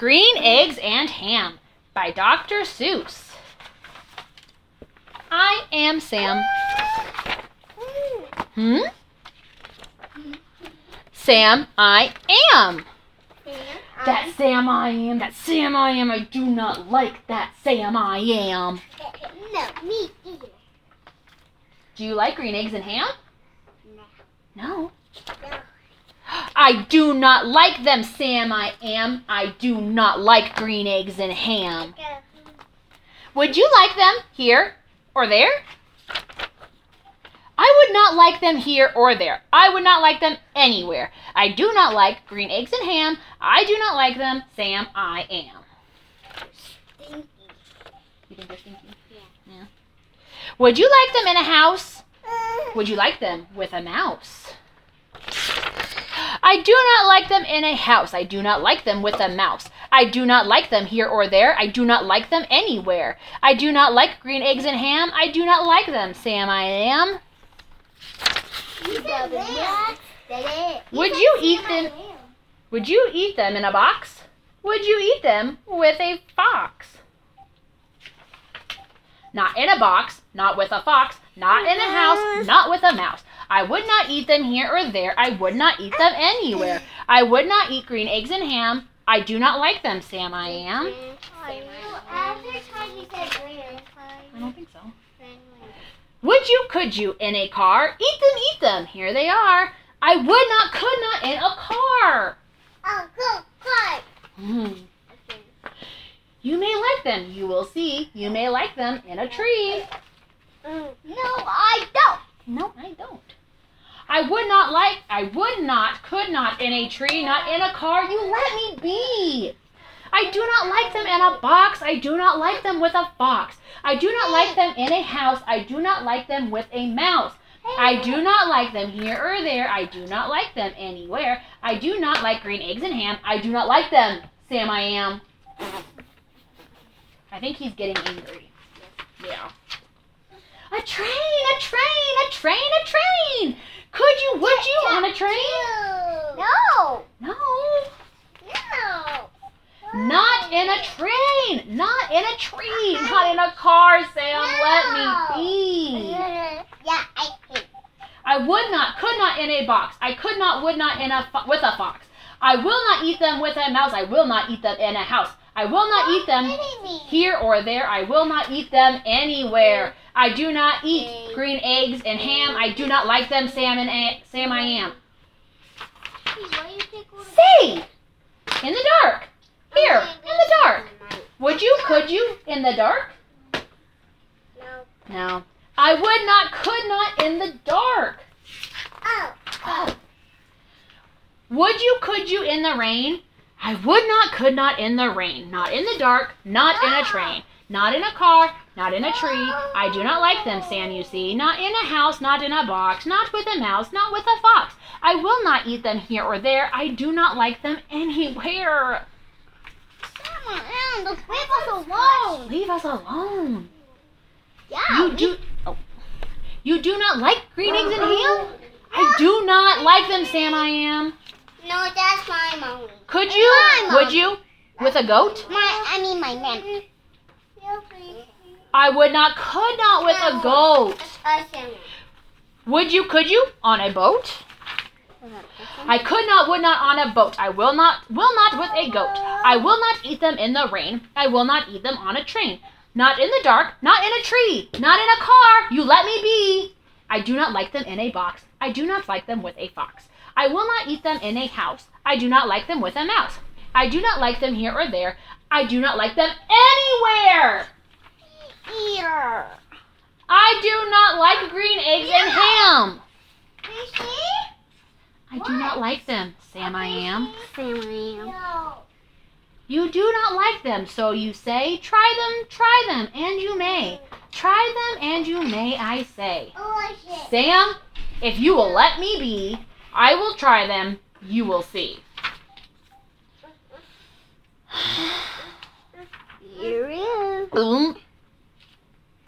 Green Eggs and Ham by Dr. Seuss. I am Sam. Hmm? Sam, I am. That Sam I am. That Sam I am. I do not like that Sam I am. No, me either. Do you like green eggs and ham? No. No. I do not like them, Sam I am. I do not like green eggs and ham. Would you like them here or there? I would not like them here or there. I would not like them anywhere. I do not like green eggs and ham. I do not like them, Sam I am. Stinky. You think they're stinky? Yeah. Yeah. Would you like them in a house? Uh. Would you like them with a mouse? I do not like them in a house. I do not like them with a mouse. I do not like them here or there. I do not like them anywhere. I do not like green eggs and ham. I do not like them, Sam I am. You said that. That it. Would you eat them? Would you eat them in a box? Would you eat them with a fox? Not in a box, not with a fox, not in a house, not with a mouse. I would not eat them here or there. I would not eat them anywhere. I would not eat green eggs and ham. I do not like them, Sam I am. After time you said green. I don't think so. Would you, could you, in a car? Eat them, eat them. Here they are. I would not, could not in a car. Oh, go, go. Hmm. You may like them. You will see. You may like them in a tree. Mm. No, I don't. No, I don't. I would not like, I would not, could not in a tree, not in a car. You let me be. I do not like them in a box. I do not like them with a fox. I do not like them in a house. I do not like them with a mouse. I do not like them here or there. I do not like them anywhere. I do not like green eggs and ham. I do not like them, Sam I am. I think he's getting angry. Yeah. A train, a train, a train, a train. Could you, would you on a train? No. No. No. Not in a train. Not in a tree. Not in a car, Sam. Let me be. Yeah, I think. I would not, could not in a box. I could not, would not in a fo- with a fox. I will not eat them with a mouse. I will not eat them in a house. I will not eat them here or there. I will not eat them anywhere. I do not eat green eggs and ham. I do not like them, Sam and a- Sam. I am. Say, in the dark. Here, in the dark. Would you? Could you? In the dark? No. No. I would not. Could not in the dark. Oh. Oh. Would you? Could you in the rain? I would not. Could not in the rain. Not in the dark. Not in a train. Not in a car. Not in a tree. I do not like them, Sam. You see. Not in a house. Not in a box. Not with a mouse. Not with a fox. I will not eat them here or there. I do not like them anywhere. Just leave us alone. Leave us alone. Yeah. You do. Oh. You do not like green eggs and ham? I do not like them, Sam. I am. No, that's my mom. Could you? Would you? With a goat? My, I mean my name. I would not. Could not with a goat. Would you? Could you? On a boat? I could not, would not on a boat. I will not, will not with a goat. I will not eat them in the rain. I will not eat them on a train. Not in the dark, not in a tree, not in a car. You let me be. I do not like them in a box. I do not like them with a fox. I will not eat them in a house. I do not like them with a mouse. I do not like them here or there. I do not like them anywhere. Eater. I do not like green eggs and ham. I do not like them, Sam I am. Sam I am. No. You do not like them, so you say, try them, try them, and you may. Try them, and you may, I say. Oh. Sam, if you will let me be, I will try them, you will see. Here is. Boom.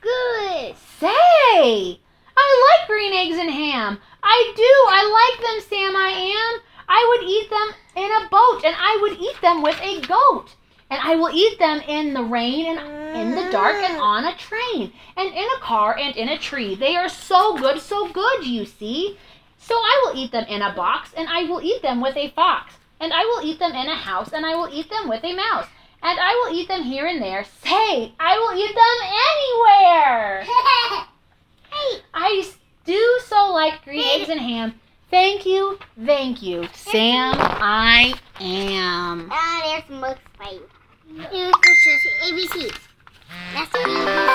Good. Say, I like green eggs and ham. I do, I like them, Sam, I am. I would eat them in a boat, and I would eat them with a goat. And I will eat them in the rain and in the dark and on a train and in a car and in a tree. They are so good, so good, you see. So I will eat them in a box and I will eat them with a fox. And I will eat them in a house and I will eat them with a mouse. And I will eat them here and there. Say, I will eat them anywhere. I do so like green eggs and ham. Thank you, thank you, Sam. I am. Ah, there's Mugs fight. Here's the ABC. That's the